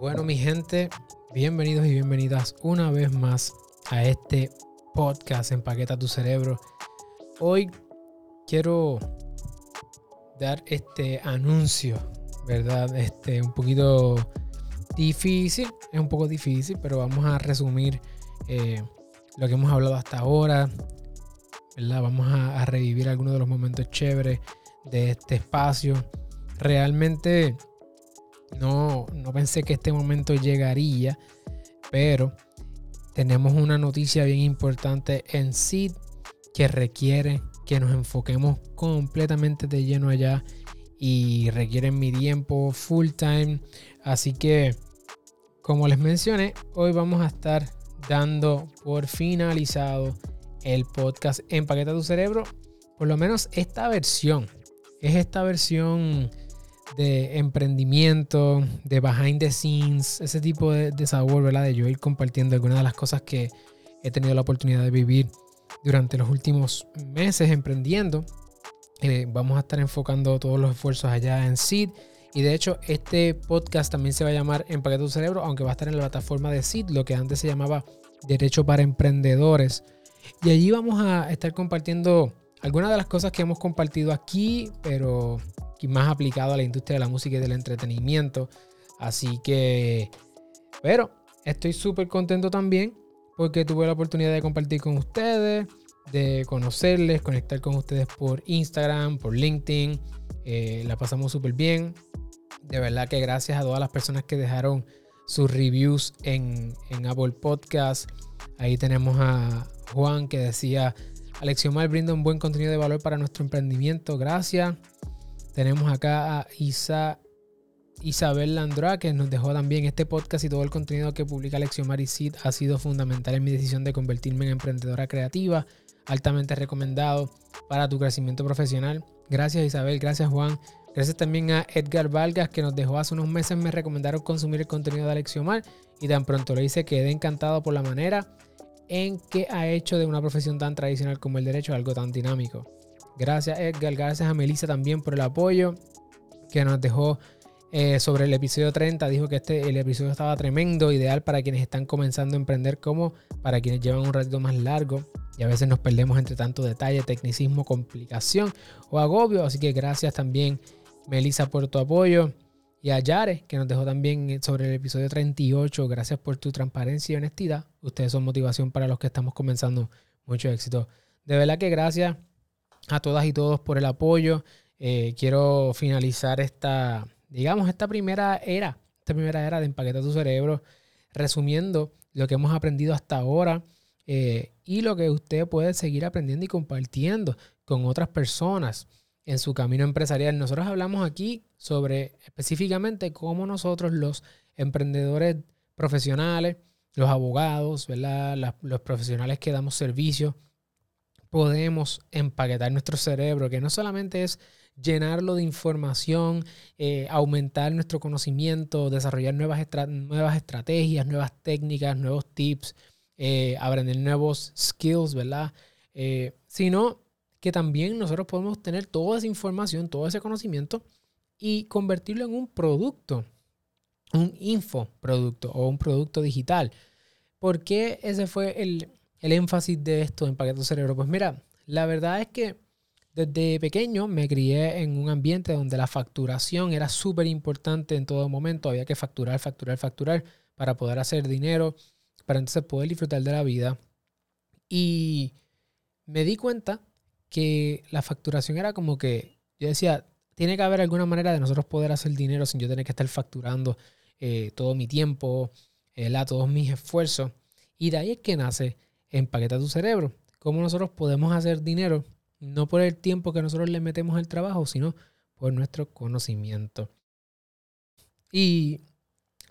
Bueno, mi gente, bienvenidos y bienvenidas una vez más a este podcast Empaqueta tu cerebro. Hoy quiero dar este anuncio, ¿verdad? Este un poquito difícil, es un poco difícil, pero vamos a resumir eh, lo que hemos hablado hasta ahora, ¿verdad? Vamos a, a revivir algunos de los momentos chéveres de este espacio. Realmente no, no pensé que este momento llegaría, pero tenemos una noticia bien importante en sí que requiere que nos enfoquemos completamente de lleno allá y requieren mi tiempo full time. Así que, como les mencioné, hoy vamos a estar dando por finalizado el podcast Empaqueta tu cerebro. Por lo menos esta versión. Es esta versión de emprendimiento, de behind the scenes, ese tipo de, sabor, ¿verdad? De yo ir compartiendo algunas de las cosas que he tenido la oportunidad de vivir durante los últimos meses emprendiendo. Eh, vamos a estar enfocando todos los esfuerzos allá en Seed. Y de hecho, este podcast también se va a llamar Empaqueta tu cerebro, aunque va a estar en la plataforma de Seed, lo que antes se llamaba Derecho para Emprendedores. Y allí vamos a estar compartiendo algunas de las cosas que hemos compartido aquí, pero más aplicado a la industria de la música y del entretenimiento. Así que, pero estoy súper contento también porque tuve la oportunidad de compartir con ustedes, de conocerles, conectar con ustedes por Instagram, por LinkedIn. Eh, la pasamos súper bien. De verdad que gracias a todas las personas que dejaron sus reviews en, en Apple Podcast. Ahí tenemos a Juan que decía, Alexiomar brinda un buen contenido de valor para nuestro emprendimiento. Gracias. Tenemos acá a Isa, Isabel Landra, que nos dejó también este podcast y todo el contenido que publica Lección Marisid ha sido fundamental en mi decisión de convertirme en emprendedora creativa, altamente recomendado para tu crecimiento profesional. Gracias Isabel, gracias Juan. Gracias también a Edgar Vargas que nos dejó hace unos meses, me recomendaron consumir el contenido de Alexiomar y tan pronto lo hice quedé encantado por la manera en que ha hecho de una profesión tan tradicional como el derecho algo tan dinámico. Gracias Edgar, gracias a Melissa también por el apoyo que nos dejó eh, sobre el episodio 30. Dijo que este, el episodio estaba tremendo, ideal para quienes están comenzando a emprender como para quienes llevan un ratito más largo. Y a veces nos perdemos entre tanto detalle, tecnicismo, complicación o agobio. Así que gracias también Melissa por tu apoyo. Y a Yare, que nos dejó también sobre el episodio 38. Gracias por tu transparencia y honestidad. Ustedes son motivación para los que estamos comenzando. Mucho éxito. De verdad que gracias a todas y todos por el apoyo. Eh, quiero finalizar esta, digamos, esta primera era, esta primera era de empaquetar tu cerebro, resumiendo lo que hemos aprendido hasta ahora eh, y lo que usted puede seguir aprendiendo y compartiendo con otras personas en su camino empresarial. Nosotros hablamos aquí sobre específicamente cómo nosotros los emprendedores profesionales, los abogados, ¿verdad? los profesionales que damos servicios, podemos empaquetar nuestro cerebro, que no solamente es llenarlo de información, eh, aumentar nuestro conocimiento, desarrollar nuevas, nuevas estrategias, nuevas técnicas, nuevos tips, eh, aprender nuevos skills, ¿verdad? Eh, sino que también nosotros podemos tener toda esa información, todo ese conocimiento y convertirlo en un producto, un infoproducto o un producto digital. ¿Por qué ese fue el, el énfasis de esto en Paquete Cerebro? Pues mira, la verdad es que desde pequeño me crié en un ambiente donde la facturación era súper importante en todo momento. Había que facturar, facturar, facturar para poder hacer dinero, para entonces poder disfrutar de la vida. Y me di cuenta que la facturación era como que, yo decía, tiene que haber alguna manera de nosotros poder hacer dinero sin yo tener que estar facturando eh, todo mi tiempo, eh, todos mis esfuerzos. Y de ahí es que nace empaqueta tu cerebro. Cómo nosotros podemos hacer dinero, no por el tiempo que nosotros le metemos al trabajo, sino por nuestro conocimiento. Y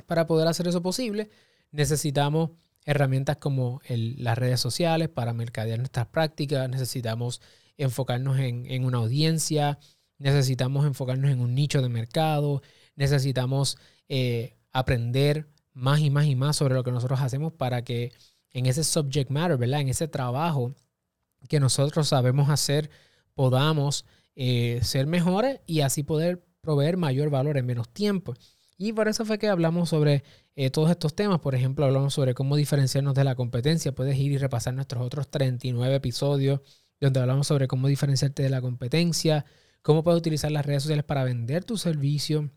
para poder hacer eso posible, necesitamos herramientas como las redes sociales para mercadear nuestras prácticas, necesitamos enfocarnos en, una audiencia, necesitamos enfocarnos en un nicho de mercado, necesitamos eh, aprender más y más y más sobre lo que nosotros hacemos para que en ese subject matter, ¿verdad? En ese trabajo que nosotros sabemos hacer, podamos eh, ser mejores y así poder proveer mayor valor en menos tiempo. Y por eso fue que hablamos sobre eh, todos estos temas. Por ejemplo, hablamos sobre cómo diferenciarnos de la competencia. Puedes ir y repasar nuestros otros 39 episodios donde hablamos sobre cómo diferenciarte de la competencia, cómo puedes utilizar las redes sociales para vender tu servicio,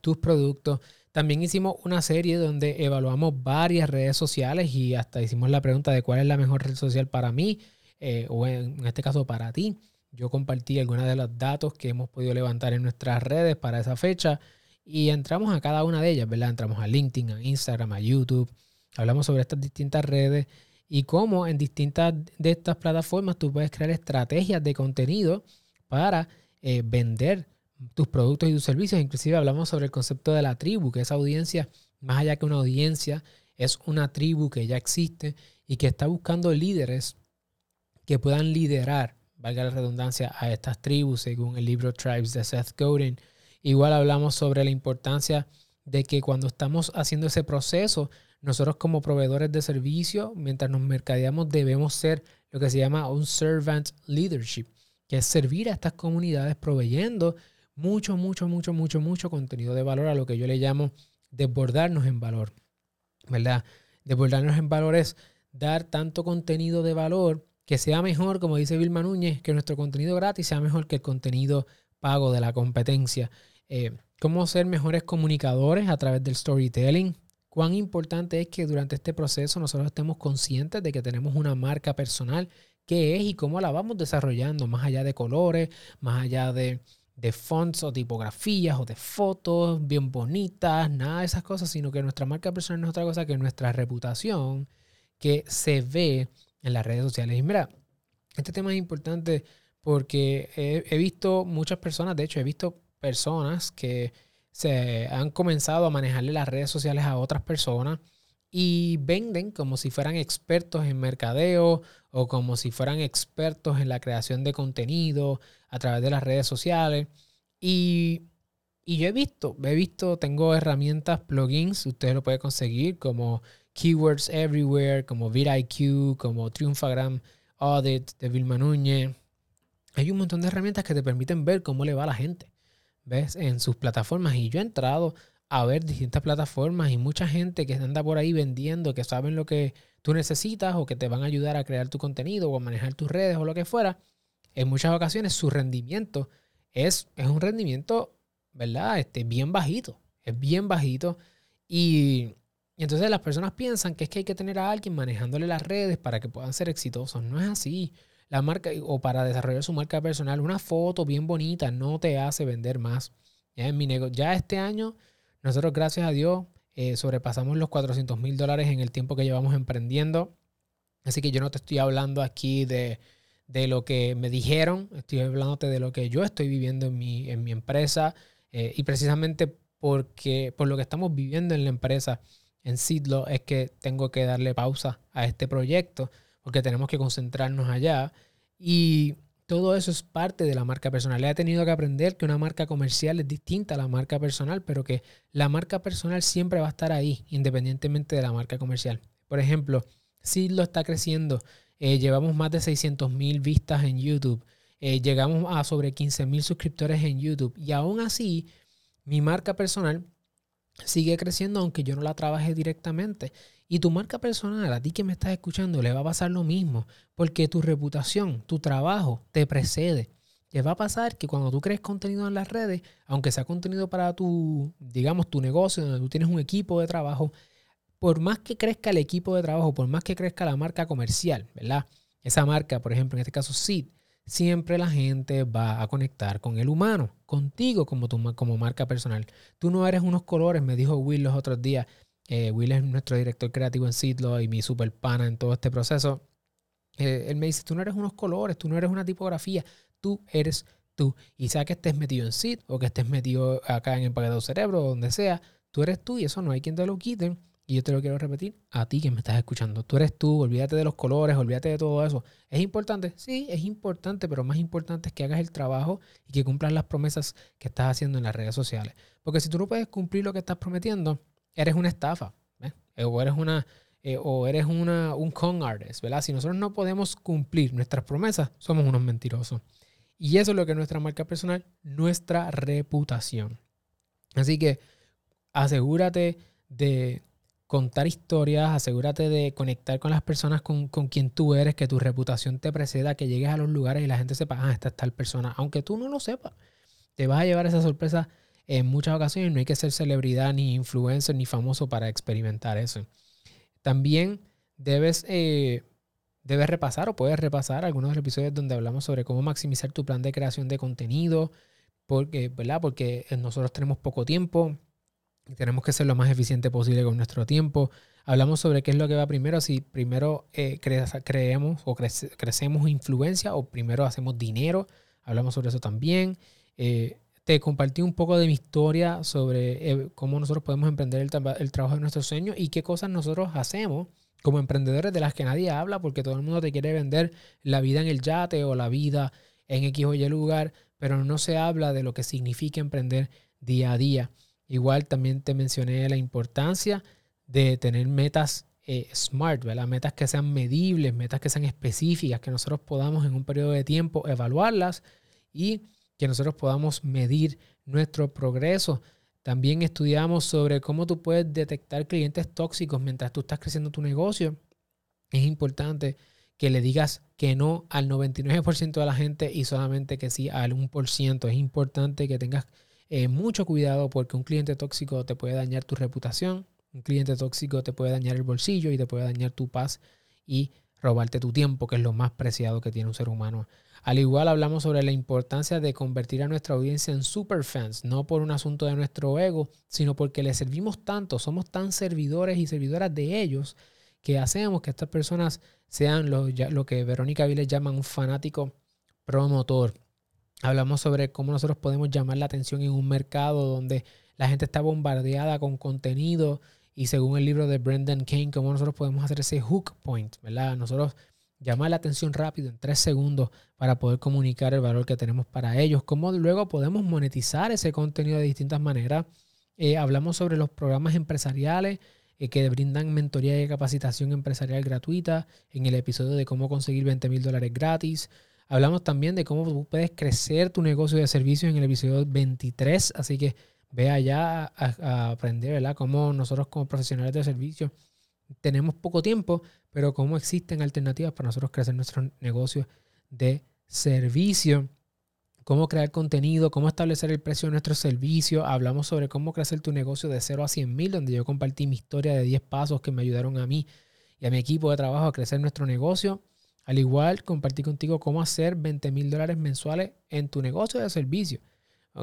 tus productos. También hicimos una serie donde evaluamos varias redes sociales y hasta hicimos la pregunta de cuál es la mejor red social para mí eh, o en, este caso para ti. Yo compartí algunos de los datos que hemos podido levantar en nuestras redes para esa fecha y entramos a cada una de ellas, ¿verdad? Entramos a LinkedIn, a Instagram, a YouTube. Hablamos sobre estas distintas redes y cómo en distintas de estas plataformas tú puedes crear estrategias de contenido para eh, vender tus productos y tus servicios. Inclusive hablamos sobre el concepto de la tribu, que esa audiencia, más allá que una audiencia, es una tribu que ya existe y que está buscando líderes que puedan liderar, valga la redundancia, a estas tribus, según el libro Tribes de Seth Godin. Igual hablamos sobre la importancia de que cuando estamos haciendo ese proceso, nosotros como proveedores de servicio, mientras nos mercadeamos, debemos ser lo que se llama un servant leadership, que es servir a estas comunidades proveyendo mucho, mucho, mucho, mucho, mucho contenido de valor a lo que yo le llamo desbordarnos en valor, ¿verdad? Desbordarnos en valor es dar tanto contenido de valor que sea mejor, como dice Vilma Núñez, que nuestro contenido gratis sea mejor que el contenido pago de la competencia. Eh, cómo ser mejores comunicadores a través del storytelling. Cuán importante es que durante este proceso nosotros estemos conscientes de que tenemos una marca personal, qué es y cómo la vamos desarrollando, más allá de colores, más allá de de fonts o tipografías o de fotos bien bonitas, nada de esas cosas, sino que nuestra marca personal no es otra cosa que nuestra reputación que se ve en las redes sociales. Y mira, este tema es importante porque he, visto muchas personas, de hecho he visto personas que se han comenzado a manejarle las redes sociales a otras personas y venden como si fueran expertos en mercadeo o como si fueran expertos en la creación de contenido a través de las redes sociales. Y, yo he visto, he visto, tengo herramientas, plugins, ustedes lo pueden conseguir como Keywords Everywhere, como VidIQ, como Triumphagram Audit de Vilma Núñez. Hay un montón de herramientas que te permiten ver cómo le va a la gente, ¿ves? En sus plataformas. Y yo he entrado a ver distintas plataformas y mucha gente que anda por ahí vendiendo, que saben lo que tú necesitas o que te van a ayudar a crear tu contenido o a manejar tus redes o lo que fuera, en muchas ocasiones su rendimiento es, es un rendimiento, ¿verdad? Este, bien bajito, es bien bajito y, entonces las personas piensan que es que hay que tener a alguien manejándole las redes para que puedan ser exitosos. No es así. La marca o para desarrollar su marca personal, una foto bien bonita no te hace vender más. En mi ya este año nosotros, gracias a Dios, eh, sobrepasamos los 400 mil dólares en el tiempo que llevamos emprendiendo. Así que yo no te estoy hablando aquí de, lo que me dijeron, estoy hablándote de lo que yo estoy viviendo en mi, en mi empresa eh, y precisamente porque por lo que estamos viviendo en la empresa en Sidlo es que tengo que darle pausa a este proyecto porque tenemos que concentrarnos allá y todo eso es parte de la marca personal. He tenido que aprender que una marca comercial es distinta a la marca personal, pero que la marca personal siempre va a estar ahí, independientemente de la marca comercial. Por ejemplo, si lo está creciendo, eh, llevamos más de 600 mil vistas en YouTube, eh, llegamos a sobre 15 mil suscriptores en YouTube y aún así mi marca personal sigue creciendo aunque yo no la trabaje directamente. Y tu marca personal, a ti que me estás escuchando, le va a pasar lo mismo, porque tu reputación, tu trabajo te precede. Te va a pasar que cuando tú crees contenido en las redes, aunque sea contenido para tu, digamos, tu negocio, donde tú tienes un equipo de trabajo, por más que crezca el equipo de trabajo, por más que crezca la marca comercial, ¿verdad? Esa marca, por ejemplo, en este caso SID, siempre la gente va a conectar con el humano, contigo como, tu, como marca personal. Tú no eres unos colores, me dijo Will los otros días. Eh, Will es nuestro director creativo en Sidlo y mi super pana en todo este proceso. Eh, él me dice, tú no eres unos colores, tú no eres una tipografía, tú eres tú. Y sea que estés metido en Sid o que estés metido acá en el paquete cerebro o donde sea, tú eres tú y eso no hay quien te lo quite. Y yo te lo quiero repetir a ti que me estás escuchando. Tú eres tú, olvídate de los colores, olvídate de todo eso. ¿Es importante? Sí, es importante, pero más importante es que hagas el trabajo y que cumplas las promesas que estás haciendo en las redes sociales. Porque si tú no puedes cumplir lo que estás prometiendo, eres una estafa, eh, o eres una eh, o eres una, un con artist, ¿verdad? Si nosotros no podemos cumplir nuestras promesas, somos unos mentirosos. Y eso es lo que es nuestra marca personal, nuestra reputación. Así que asegúrate de contar historias, asegúrate de conectar con las personas con, quien tú eres, que tu reputación te preceda, que llegues a los lugares y la gente sepa, ah, esta es tal persona, aunque tú no lo sepas. Te vas a llevar esa sorpresa en muchas ocasiones, no hay que ser celebridad, ni influencer, ni famoso para experimentar eso. También debes, eh, debes repasar o puedes repasar algunos episodios donde hablamos sobre cómo maximizar tu plan de creación de contenido, porque, ¿verdad? porque nosotros tenemos poco tiempo, tenemos que ser lo más eficiente posible con nuestro tiempo. Hablamos sobre qué es lo que va primero, si primero eh, creemos o crecemos influencia o primero hacemos dinero. Hablamos sobre eso también. Eh, te compartí un poco de mi historia sobre eh, cómo nosotros podemos emprender el, el, trabajo de nuestros sueños y qué cosas nosotros hacemos como emprendedores de las que nadie habla porque todo el mundo te quiere vender la vida en el yate o la vida en X o Y lugar, pero no se habla de lo que significa emprender día a día. Igual también te mencioné la importancia de tener metas eh, smart, ¿verdad? Metas que sean medibles, metas que sean específicas, que nosotros podamos en un periodo de tiempo evaluarlas y que nosotros podamos medir nuestro progreso. También estudiamos sobre cómo tú puedes detectar clientes tóxicos mientras tú estás creciendo tu negocio. Es importante que le digas que no al 99% de la gente y solamente que sí al 1%. Es importante que tengas eh, mucho cuidado porque un cliente tóxico te puede dañar tu reputación, un cliente tóxico te puede dañar el bolsillo y te puede dañar tu paz y robarte tu tiempo, que es lo más preciado que tiene un ser humano. Al igual hablamos sobre la importancia de convertir a nuestra audiencia en superfans, no por un asunto de nuestro ego, sino porque les servimos tanto, somos tan servidores y servidoras de ellos, que hacemos que estas personas sean lo, lo que Verónica Viles llama un fanático promotor. Hablamos sobre cómo nosotros podemos llamar la atención en un mercado donde la gente está bombardeada con contenido y según el libro de Brendan Kane, cómo nosotros podemos hacer ese hook point, ¿verdad? Nosotros llamar la atención rápido en tres segundos para poder comunicar el valor que tenemos para ellos, cómo luego podemos monetizar ese contenido de distintas maneras. Eh, hablamos sobre los programas empresariales eh, que brindan mentoría y capacitación empresarial gratuita en el episodio de cómo conseguir 20 mil dólares gratis. Hablamos también de cómo puedes crecer tu negocio de servicios en el episodio 23, así que ve allá a, aprender, ¿verdad? Cómo nosotros como profesionales de servicios tenemos poco tiempo, pero cómo existen alternativas para nosotros crecer nuestro negocio de servicio, cómo crear contenido, cómo establecer el precio de nuestro servicio. Hablamos sobre cómo crecer tu negocio de 0 a 100 mil, donde yo compartí mi historia de 10 pasos que me ayudaron a mí y a mi equipo de trabajo a crecer nuestro negocio. Al igual, compartí contigo cómo hacer 20 mil dólares mensuales en tu negocio de servicio.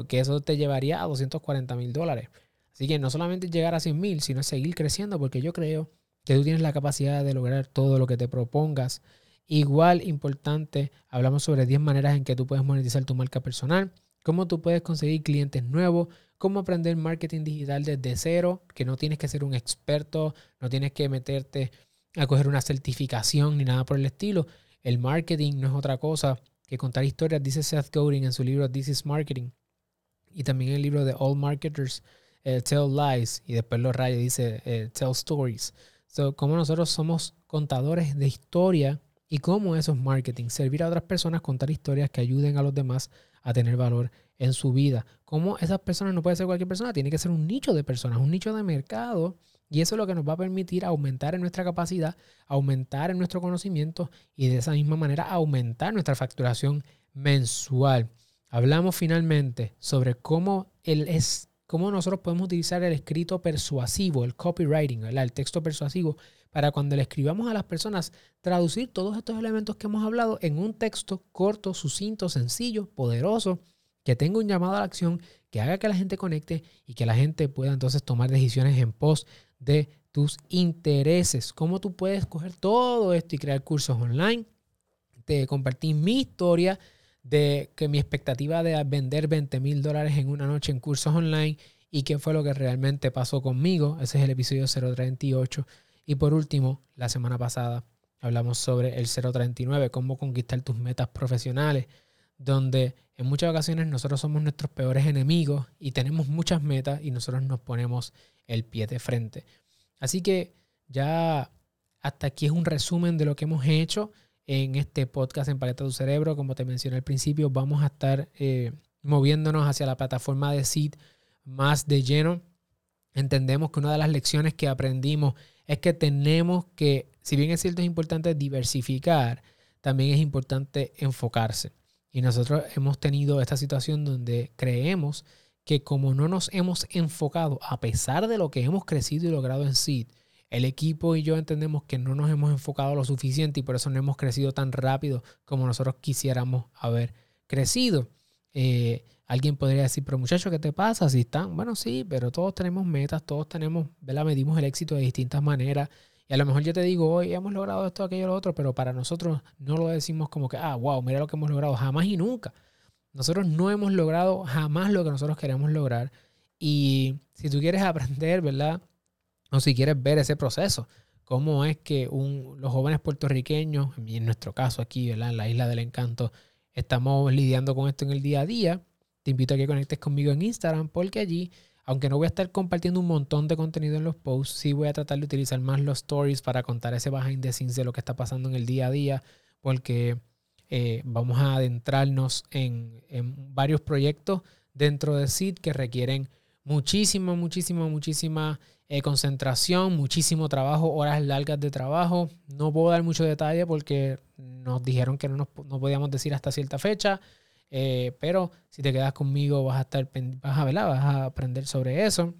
Que eso te llevaría a 240 mil dólares. Así que no solamente llegar a 100 mil, sino seguir creciendo, porque yo creo que tú tienes la capacidad de lograr todo lo que te propongas. Igual importante, hablamos sobre 10 maneras en que tú puedes monetizar tu marca personal, cómo tú puedes conseguir clientes nuevos, cómo aprender marketing digital desde cero, que no tienes que ser un experto, no tienes que meterte a coger una certificación ni nada por el estilo. El marketing no es otra cosa que contar historias, dice Seth Godin en su libro This is Marketing. Y también el libro de All Marketers, eh, Tell Lies, y después lo raya, dice eh, Tell Stories. So, cómo nosotros somos contadores de historia y cómo eso es marketing. Servir a otras personas, contar historias que ayuden a los demás a tener valor en su vida. Cómo esas personas no puede ser cualquier persona, tiene que ser un nicho de personas, un nicho de mercado y eso es lo que nos va a permitir aumentar en nuestra capacidad, aumentar en nuestro conocimiento y de esa misma manera aumentar nuestra facturación mensual. Hablamos finalmente sobre cómo, el es, cómo nosotros podemos utilizar el escrito persuasivo, el copywriting, el texto persuasivo, para cuando le escribamos a las personas, traducir todos estos elementos que hemos hablado en un texto corto, sucinto, sencillo, poderoso, que tenga un llamado a la acción, que haga que la gente conecte y que la gente pueda entonces tomar decisiones en pos de tus intereses. Cómo tú puedes coger todo esto y crear cursos online. Te compartí mi historia de que mi expectativa de vender 20 mil dólares en una noche en cursos online y qué fue lo que realmente pasó conmigo. Ese es el episodio 038. Y por último, la semana pasada hablamos sobre el 039, cómo conquistar tus metas profesionales, donde en muchas ocasiones nosotros somos nuestros peores enemigos y tenemos muchas metas y nosotros nos ponemos el pie de frente. Así que ya hasta aquí es un resumen de lo que hemos hecho en este podcast en Paleta tu Cerebro. Como te mencioné al principio, vamos a estar eh, moviéndonos hacia la plataforma de Seed más de lleno. entendemos que una de las lecciones que aprendimos es que tenemos que, si bien es cierto es importante diversificar, también es importante enfocarse. Y nosotros hemos tenido esta situación donde creemos que como no nos hemos enfocado, a pesar de lo que hemos crecido y logrado en SID, el equipo y yo entendemos que no nos hemos enfocado lo suficiente y por eso no hemos crecido tan rápido como nosotros quisiéramos haber crecido. Eh, alguien podría decir, pero muchachos, ¿qué te pasa? Si están, bueno, sí, pero todos tenemos metas, todos tenemos, ¿verdad? Medimos el éxito de distintas maneras. Y a lo mejor yo te digo, hoy hemos logrado esto, aquello, lo otro, pero para nosotros no lo decimos como que, ah, wow, mira lo que hemos logrado, jamás y nunca. Nosotros no hemos logrado jamás lo que nosotros queremos lograr. Y si tú quieres aprender, ¿verdad? O si quieres ver ese proceso, cómo es que los jóvenes puertorriqueños, en nuestro caso aquí, en la Isla del Encanto, estamos lidiando con esto en el día a día, te invito a que conectes conmigo en Instagram porque allí, aunque no voy a estar compartiendo un montón de contenido en los posts, sí voy a tratar de utilizar más los stories para contar ese behind the scenes de lo que está pasando en el día a día, porque eh, vamos a adentrarnos en, en varios proyectos dentro de SID que requieren muchísima, muchísima, muchísima eh, concentración, muchísimo trabajo, horas largas de trabajo. No puedo dar mucho detalle porque nos dijeron que no, nos, no podíamos decir hasta cierta fecha. Eh, pero si te quedas conmigo vas a estar vas a, vas a aprender sobre eso.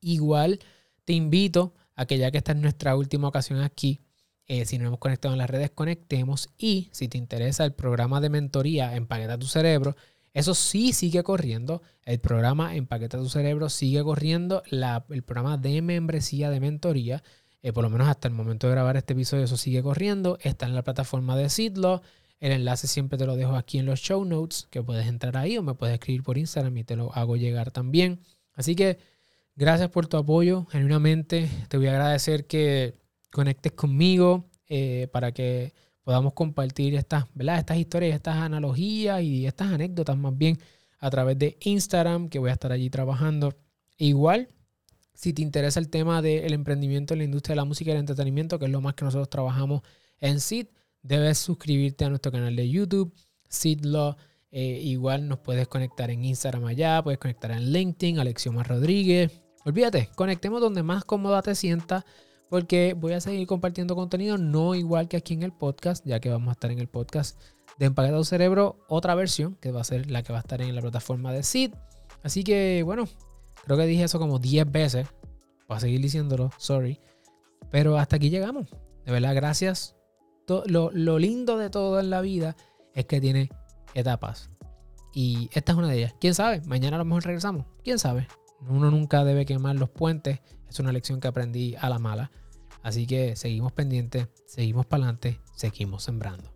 Igual te invito a que ya que esta es nuestra última ocasión aquí, eh, si no hemos conectado en las redes, conectemos. Y si te interesa el programa de mentoría Empaqueta tu cerebro, eso sí sigue corriendo. El programa Empaqueta tu cerebro sigue corriendo. el programa de membresía de mentoría, eh, por lo menos hasta el momento de grabar este episodio, eso sigue corriendo. Está en la plataforma de Sidlo. El enlace siempre te lo dejo aquí en los show notes, que puedes entrar ahí o me puedes escribir por Instagram y te lo hago llegar también. Así que gracias por tu apoyo. Genuinamente te voy a agradecer que conectes conmigo eh, para que podamos compartir estas, ¿verdad? estas historias, estas analogías y estas anécdotas más bien a través de Instagram, que voy a estar allí trabajando. Igual, si te interesa el tema del emprendimiento en la industria de la música y el entretenimiento, que es lo más que nosotros trabajamos en SID, debes suscribirte a nuestro canal de YouTube, SIDLAW. Eh, igual nos puedes conectar en Instagram allá, puedes conectar en LinkedIn, Alexioma Rodríguez. Olvídate, conectemos donde más cómoda te sientas porque voy a seguir compartiendo contenido, no igual que aquí en el podcast, ya que vamos a estar en el podcast de Empaquetado Cerebro, otra versión, que va a ser la que va a estar en la plataforma de Sid. Así que, bueno, creo que dije eso como 10 veces. Voy a seguir diciéndolo, sorry. Pero hasta aquí llegamos. De verdad, gracias. Lo, lo lindo de todo en la vida es que tiene etapas. Y esta es una de ellas. ¿Quién sabe? Mañana a lo mejor regresamos. ¿Quién sabe? Uno nunca debe quemar los puentes. Es una lección que aprendí a la mala. Así que seguimos pendientes, seguimos para adelante, seguimos sembrando.